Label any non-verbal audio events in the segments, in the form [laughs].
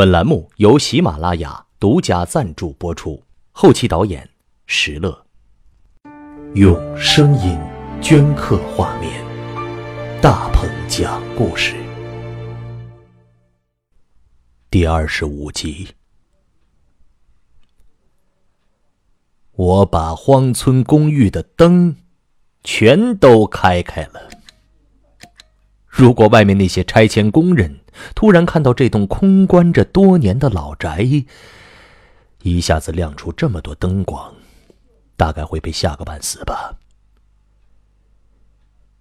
本栏目由喜马拉雅独家赞助播出，后期导演石乐。用声音镌刻画面，大鹏讲故事第二十五集。我把荒村公寓的灯全都开开了。如果外面那些拆迁工人突然看到这栋空关着多年的老宅，一下子亮出这么多灯光，大概会被吓个半死吧。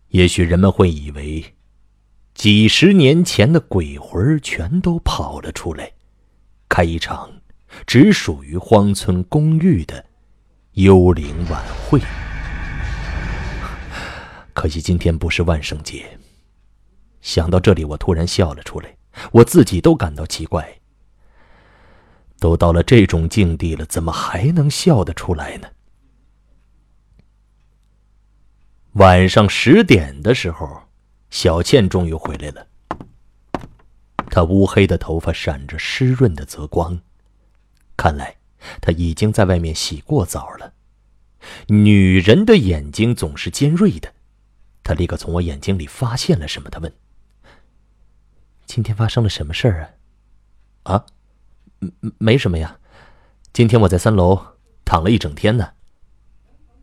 也许人们会以为，几十年前的鬼魂全都跑了出来，开一场只属于荒村公寓的幽灵晚会。可惜今天不是万圣节。想到这里，我突然笑了出来，我自己都感到奇怪。都到了这种境地了，怎么还能笑得出来呢？晚上十点的时候，小倩终于回来了。她乌黑的头发闪着湿润的泽光，看来她已经在外面洗过澡了。女人的眼睛总是尖锐的，她立刻从我眼睛里发现了什么，她问。今天发生了什么事儿啊？啊，没什么呀。今天我在三楼躺了一整天呢。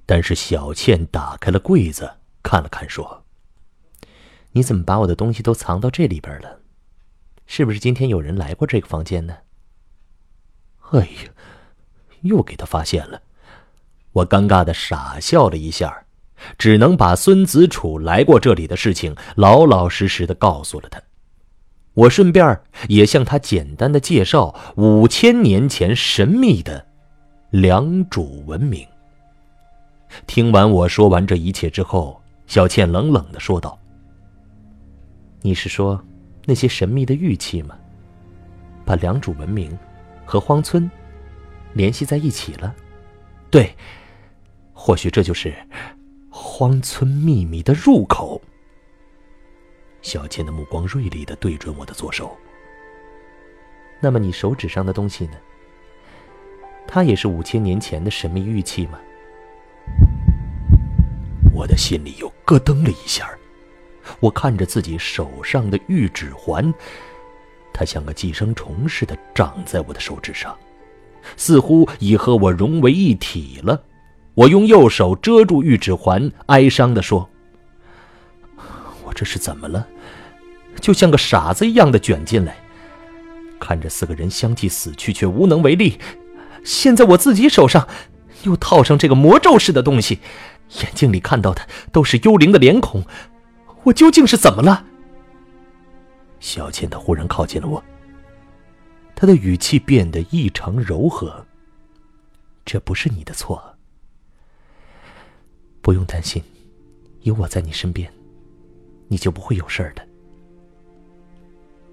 但是小倩打开了柜子，看了看，说：“你怎么把我的东西都藏到这里边了？是不是今天有人来过这个房间呢？”哎呀，又给他发现了。我尴尬的傻笑了一下，只能把孙子楚来过这里的事情老老实实的告诉了他。我顺便也向他简单的介绍五千年前神秘的良渚文明。听完我说完这一切之后，小倩冷冷的说道：“你是说那些神秘的玉器吗？把良渚文明和荒村联系在一起了？对，或许这就是荒村秘密的入口。”小倩的目光锐利的对准我的左手。那么你手指上的东西呢？它也是五千年前的神秘玉器吗？我的心里又咯噔了一下。我看着自己手上的玉指环，它像个寄生虫似的长在我的手指上，似乎已和我融为一体了。我用右手遮住玉指环，哀伤的说：“这是怎么了？”就像个傻子一样的卷进来，看着四个人相继死去，却无能为力。现在我自己手上又套上这个魔咒似的东西，眼睛里看到的都是幽灵的脸孔。我究竟是怎么了？小倩她忽然靠近了我，她的语气变得异常柔和。这不是你的错，不用担心，有我在你身边，你就不会有事儿的。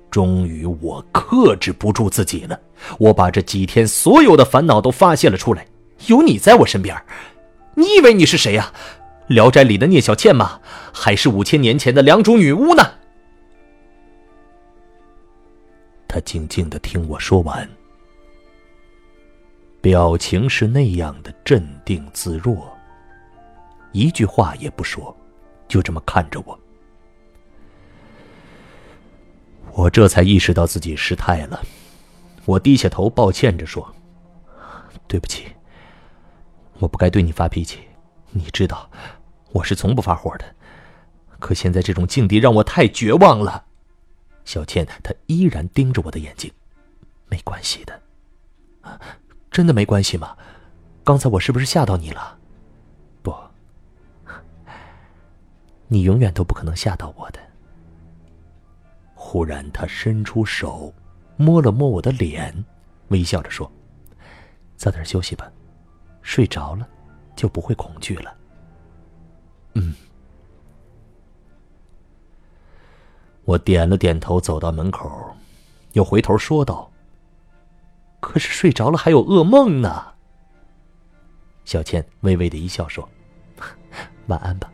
终于，我克制不住自己了。我把这几天所有的烦恼都发泄了出来。有你在我身边，你以为你是谁呀？《聊斋》里的聂小倩吗？还是五千年前的良渚女巫呢？他静静的听我说完，表情是那样的镇定自若，一句话也不说，就这么看着我。我这才意识到自己失态了，我低下头，抱歉着说：“对不起，我不该对你发脾气。你知道，我是从不发火的。可现在这种境地让我太绝望了。”小倩她依然盯着我的眼睛，没关系的，真的没关系吗？刚才我是不是吓到你了？不，[laughs] 你永远都不可能吓到我的。忽然，他伸出手，摸了摸我的脸，微笑着说：“早点休息吧，睡着了，就不会恐惧了。”嗯，我点了点头，走到门口，又回头说道：“可是睡着了还有噩梦呢。”小倩微微的一笑说：“ [laughs] 晚安吧。”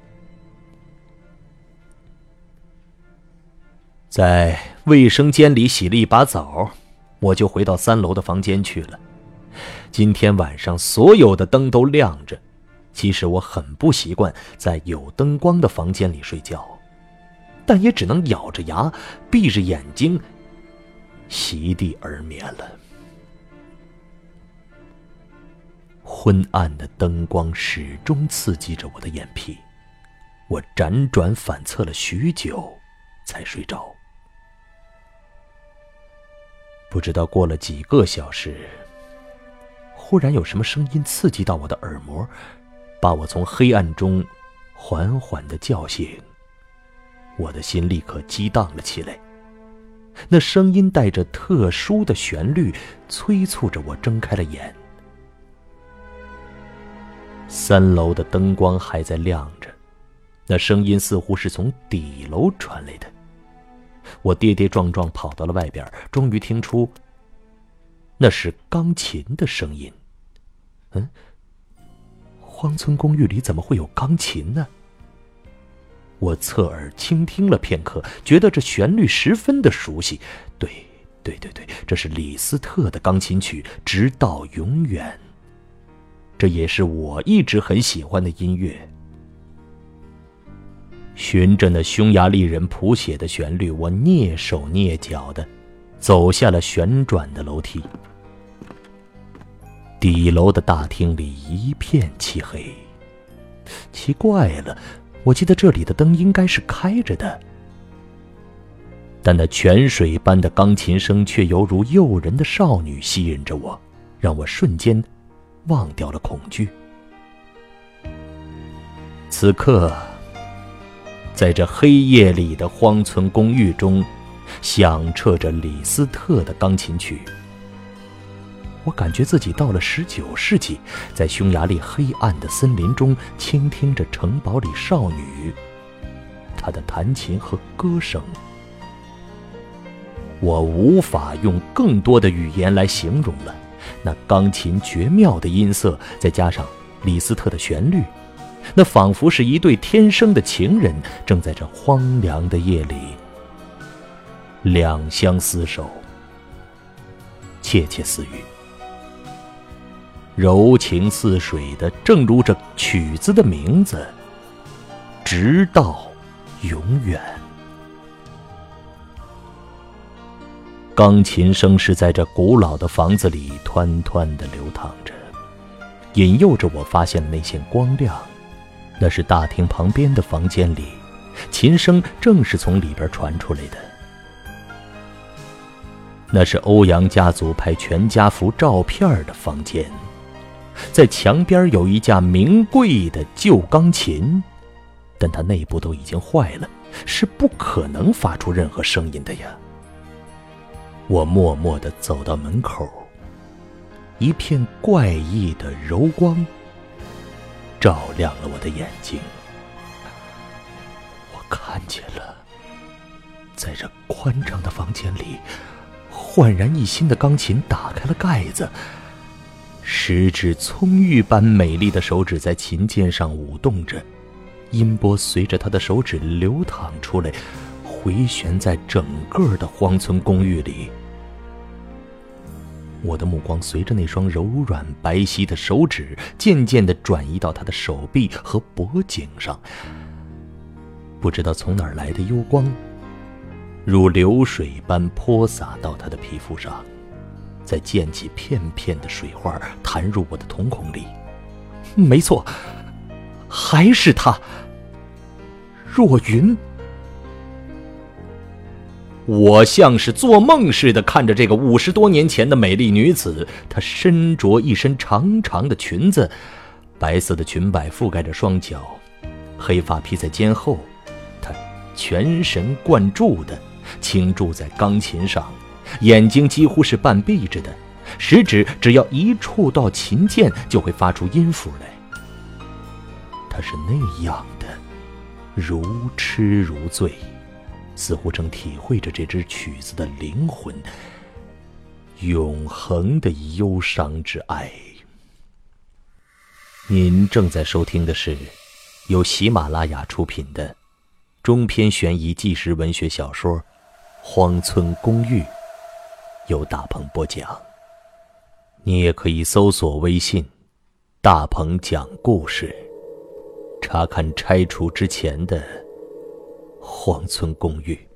在卫生间里洗了一把澡，我就回到三楼的房间去了。今天晚上所有的灯都亮着，其实我很不习惯在有灯光的房间里睡觉，但也只能咬着牙，闭着眼睛，席地而眠了。昏暗的灯光始终刺激着我的眼皮，我辗转反侧了许久，才睡着。不知道过了几个小时，忽然有什么声音刺激到我的耳膜，把我从黑暗中缓缓的叫醒。我的心立刻激荡了起来。那声音带着特殊的旋律，催促着我睁开了眼。三楼的灯光还在亮着，那声音似乎是从底楼传来的。我跌跌撞撞跑到了外边，终于听出那是钢琴的声音。嗯，荒村公寓里怎么会有钢琴呢？我侧耳倾听了片刻，觉得这旋律十分的熟悉。对，对，对，对，这是李斯特的钢琴曲《直到永远》。这也是我一直很喜欢的音乐。循着那匈牙利人谱写的旋律，我蹑手蹑脚的走下了旋转的楼梯。底楼的大厅里一片漆黑。奇怪了，我记得这里的灯应该是开着的，但那泉水般的钢琴声却犹如诱人的少女吸引着我，让我瞬间。忘掉了恐惧。此刻，在这黑夜里的荒村公寓中，响彻着李斯特的钢琴曲。我感觉自己到了十九世纪，在匈牙利黑暗的森林中，倾听着城堡里少女她的弹琴和歌声。我无法用更多的语言来形容了。那钢琴绝妙的音色，再加上李斯特的旋律，那仿佛是一对天生的情人，正在这荒凉的夜里两相厮守，窃窃私语，柔情似水的，正如这曲子的名字，直到永远。钢琴声是在这古老的房子里湍湍的流淌着，引诱着我发现了那线光亮。那是大厅旁边的房间里，琴声正是从里边传出来的。那是欧阳家族拍全家福照片的房间，在墙边有一架名贵的旧钢琴，但它内部都已经坏了，是不可能发出任何声音的呀。我默默地走到门口，一片怪异的柔光照亮了我的眼睛。我看见了，在这宽敞的房间里，焕然一新的钢琴打开了盖子，十指葱郁般美丽的手指在琴键上舞动着，音波随着他的手指流淌出来，回旋在整个的荒村公寓里。我的目光随着那双柔软白皙的手指，渐渐的转移到他的手臂和脖颈上。不知道从哪儿来的幽光，如流水般泼洒到他的皮肤上，再溅起片片的水花，弹入我的瞳孔里。没错，还是他，若云。我像是做梦似的看着这个五十多年前的美丽女子，她身着一身长长的裙子，白色的裙摆覆盖着双脚，黑发披在肩后，她全神贯注的倾注在钢琴上，眼睛几乎是半闭着的，食指只要一触到琴键就会发出音符来。她是那样的，如痴如醉。似乎正体会着这支曲子的灵魂，永恒的忧伤之爱。您正在收听的是由喜马拉雅出品的中篇悬疑纪实文学小说《荒村公寓》，由大鹏播讲。你也可以搜索微信“大鹏讲故事”，查看拆除之前的荒村公寓。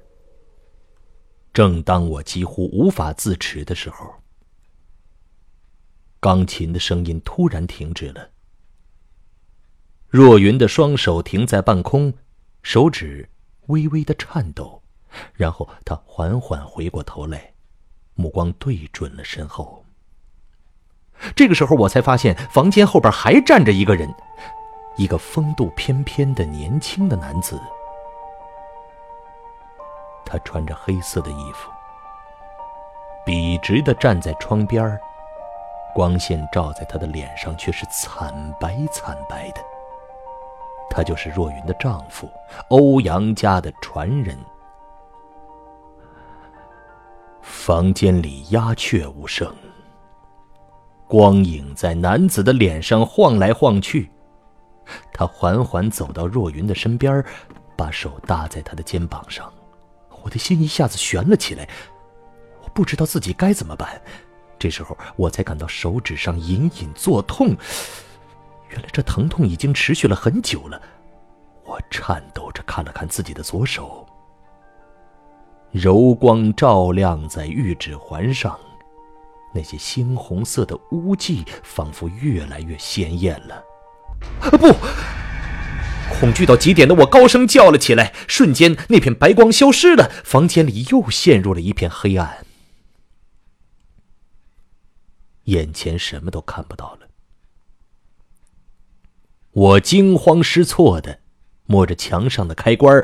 正当我几乎无法自持的时候，钢琴的声音突然停止了。若云的双手停在半空，手指微微的颤抖，然后他缓缓回过头来，目光对准了身后。这个时候，我才发现房间后边还站着一个人，一个风度翩翩的年轻的男子。他穿着黑色的衣服，笔直的站在窗边光线照在他的脸上却是惨白惨白的。他就是若云的丈夫，欧阳家的传人。房间里鸦雀无声。光影在男子的脸上晃来晃去，他缓缓走到若云的身边，把手搭在她的肩膀上，我的心一下子悬了起来，我不知道自己该怎么办。这时候我才感到手指上隐隐作痛，原来这疼痛已经持续了很久了。我颤抖着看了看自己的左手，柔光照亮在玉指环上。那些猩红色的污迹仿佛越来越鲜艳了。啊不！恐惧到极点的我高声叫了起来，瞬间那片白光消失了，房间里又陷入了一片黑暗，眼前什么都看不到了。我惊慌失措的摸着墙上的开关，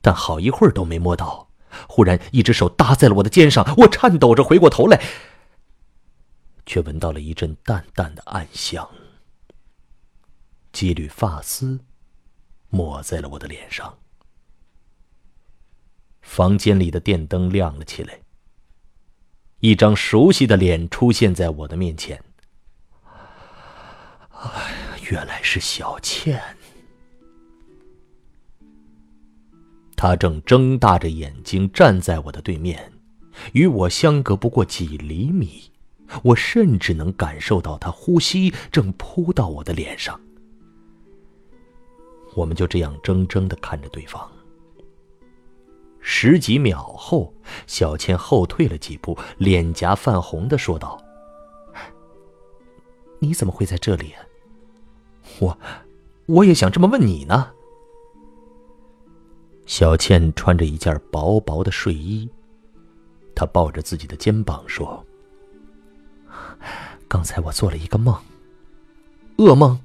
但好一会儿都没摸到。忽然，一只手搭在了我的肩上，我颤抖着回过头来。却闻到了一阵淡淡的暗香，几缕发丝抹在了我的脸上。房间里的电灯亮了起来，一张熟悉的脸出现在我的面前。哎呀，原来是小倩！她正睁大着眼睛站在我的对面，与我相隔不过几厘米。我甚至能感受到他呼吸正扑到我的脸上。我们就这样怔怔的看着对方。十几秒后，小倩后退了几步，脸颊泛红的说道：“你怎么会在这里？我，我也想这么问你呢。”小倩穿着一件薄薄的睡衣，她抱着自己的肩膀说。刚才我做了一个梦，噩梦。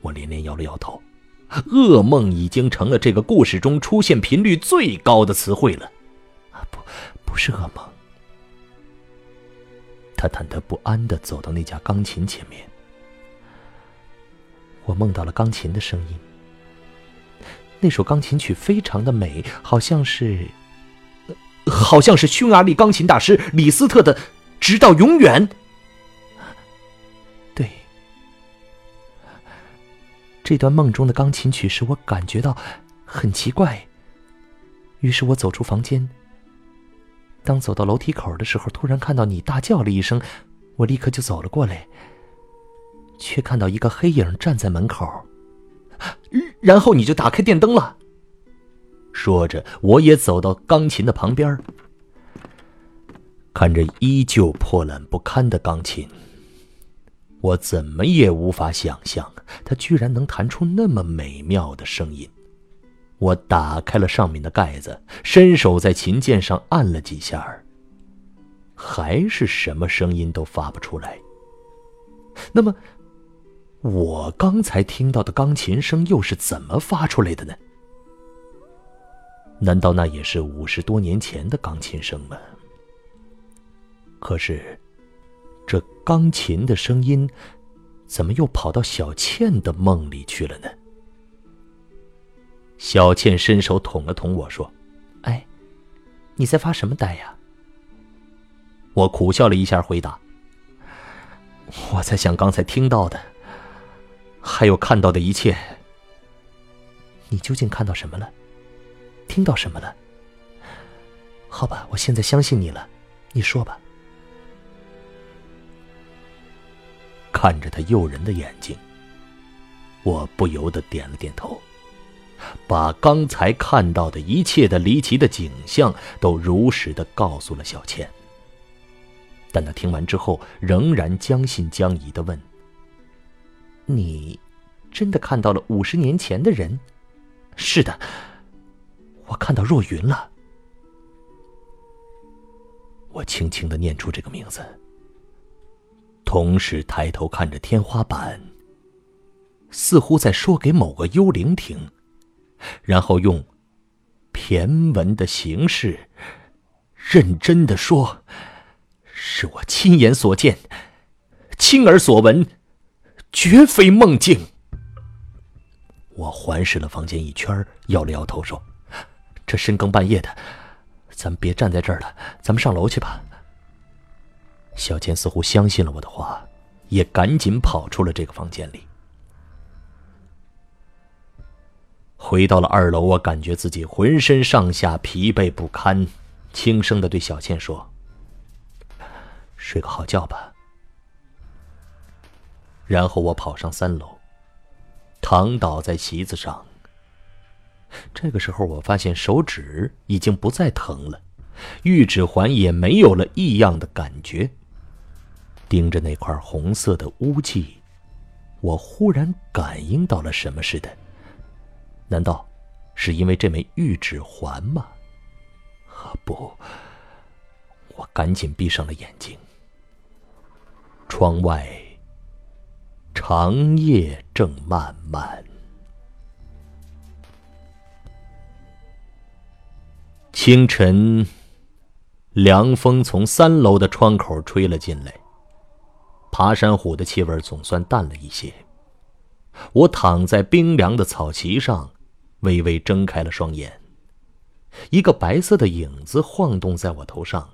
我连连摇了摇头。噩梦已经成了这个故事中出现频率最高的词汇了。啊，不，不是噩梦。他忐忑不安的走到那架钢琴前面。我梦到了钢琴的声音。那首钢琴曲非常的美，好像是，好像是匈牙利钢琴大师李斯特的《直到永远》。这段梦中的钢琴曲使我感觉到很奇怪，于是我走出房间。当走到楼梯口的时候，突然看到你大叫了一声，我立刻就走了过来，却看到一个黑影站在门口，然后你就打开电灯了。说着，我也走到钢琴的旁边，看着依旧破烂不堪的钢琴。我怎么也无法想象，它居然能弹出那么美妙的声音。我打开了上面的盖子，伸手在琴键上按了几下，还是什么声音都发不出来。那么，我刚才听到的钢琴声又是怎么发出来的呢？难道那也是五十多年前的钢琴声吗？可是。这钢琴的声音，怎么又跑到小倩的梦里去了呢？小倩伸手捅了捅我说：“哎，你在发什么呆呀？”我苦笑了一下，回答：“我在想刚才听到的，还有看到的一切。你究竟看到什么了？听到什么了？好吧，我现在相信你了，你说吧。”看着他诱人的眼睛，我不由得点了点头，把刚才看到的一切的离奇的景象都如实的告诉了小倩。但他听完之后，仍然将信将疑的问：“你真的看到了五十年前的人？”“是的，我看到若云了。”我轻轻的念出这个名字，同时抬头看着天花板，似乎在说给某个幽灵听，然后用骈文的形式认真的说。是我亲眼所见，亲耳所闻，绝非梦境。我环视了房间一圈，摇了摇头说：“这深更半夜的，咱们别站在这儿了，咱们上楼去吧。”小倩似乎相信了我的话，也赶紧跑出了这个房间里。回到了二楼，我感觉自己浑身上下疲惫不堪，轻声的对小倩说。睡个好觉吧。然后我跑上三楼，躺倒在席子上。这个时候，我发现手指已经不再疼了，玉指环也没有了异样的感觉。盯着那块红色的污迹，我忽然感应到了什么似的。难道是因为这枚玉指环吗？啊，不！我赶紧闭上了眼睛。窗外，长夜正漫漫。清晨，凉风从三楼的窗口吹了进来，爬山虎的气味总算淡了一些。我躺在冰凉的草席上，微微睁开了双眼，一个白色的影子晃动在我头上。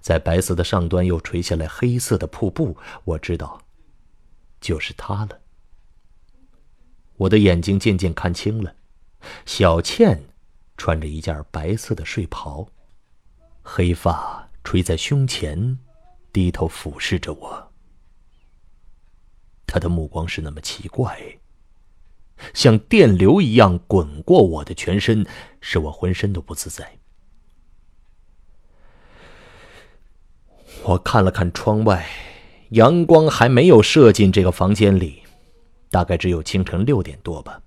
在白色的上端又垂下来黑色的瀑布，我知道，就是他了。我的眼睛渐渐看清了，小倩穿着一件白色的睡袍，黑发垂在胸前，低头俯视着我。他的目光是那么奇怪，像电流一样滚过我的全身，使我浑身都不自在。我看了看窗外，阳光还没有射进这个房间里，大概只有清晨六点多吧。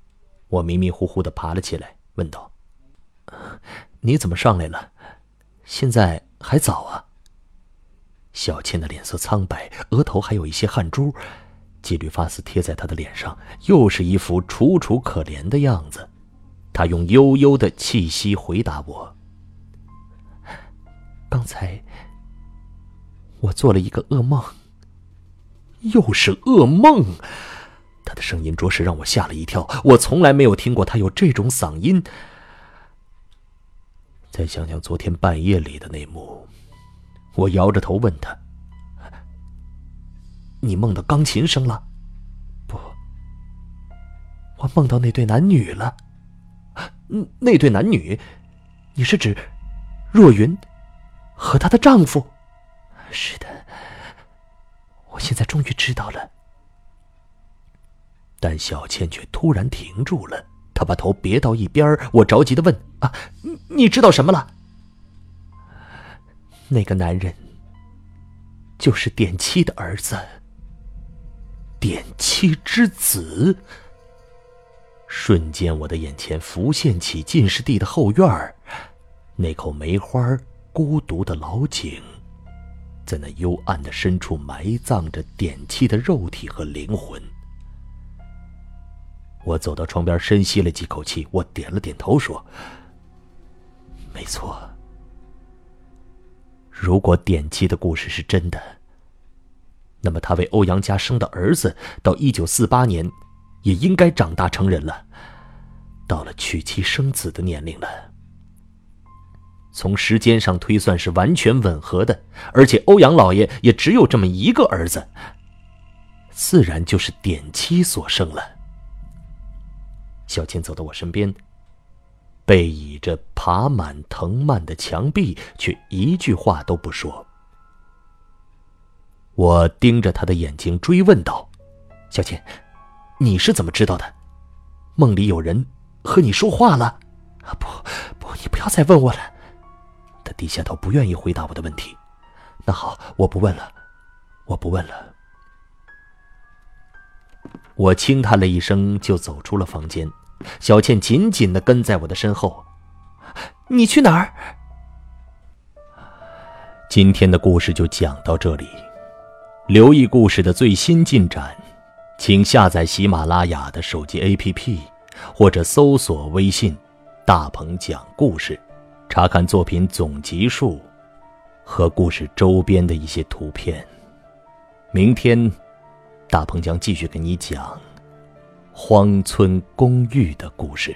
我迷迷糊糊的爬了起来，问道：“你怎么上来了？现在还早啊。”小倩的脸色苍白，额头还有一些汗珠，几缕发丝贴在她的脸上，又是一副楚楚可怜的样子。她用悠悠的气息回答我：“刚才。”我做了一个噩梦，又是噩梦。他的声音着实让我吓了一跳，我从来没有听过他有这种嗓音。再想想昨天半夜里的那幕，我摇着头问他：“你梦到钢琴声了？”“不，我梦到那对男女了。”“那对男女，你是指若云和她的丈夫？”是的，我现在终于知道了。但小倩却突然停住了，她把头别到一边我着急的问：“啊，你知道什么了？”那个男人就是典妻的儿子，典妻之子。瞬间，我的眼前浮现起进士第的后院那口梅花孤独的老井。在那幽暗的深处埋葬着典妻的肉体和灵魂。我走到窗边，深吸了几口气，我点了点头，说：“没错。如果典妻的故事是真的，那么他为欧阳家生的儿子，到一九四八年，也应该长大成人了，到了娶妻生子的年龄了。”从时间上推算是完全吻合的，而且欧阳老爷也只有这么一个儿子，自然就是典妻所生了。小倩走到我身边，背倚着爬满藤蔓的墙壁，却一句话都不说。我盯着他的眼睛追问道：“小倩，你是怎么知道的？梦里有人和你说话了？”啊，不，不，你不要再问我了。他低下头，不愿意回答我的问题。那好，我不问了，我不问了。我轻叹了一声，就走出了房间。小倩紧紧的跟在我的身后。你去哪儿？今天的故事就讲到这里。留意故事的最新进展，请下载喜马拉雅的手机 APP，或者搜索微信“大鹏讲故事”，查看作品总集数和故事周边的一些图片。明天。大鹏将继续给你讲《荒村公寓》的故事。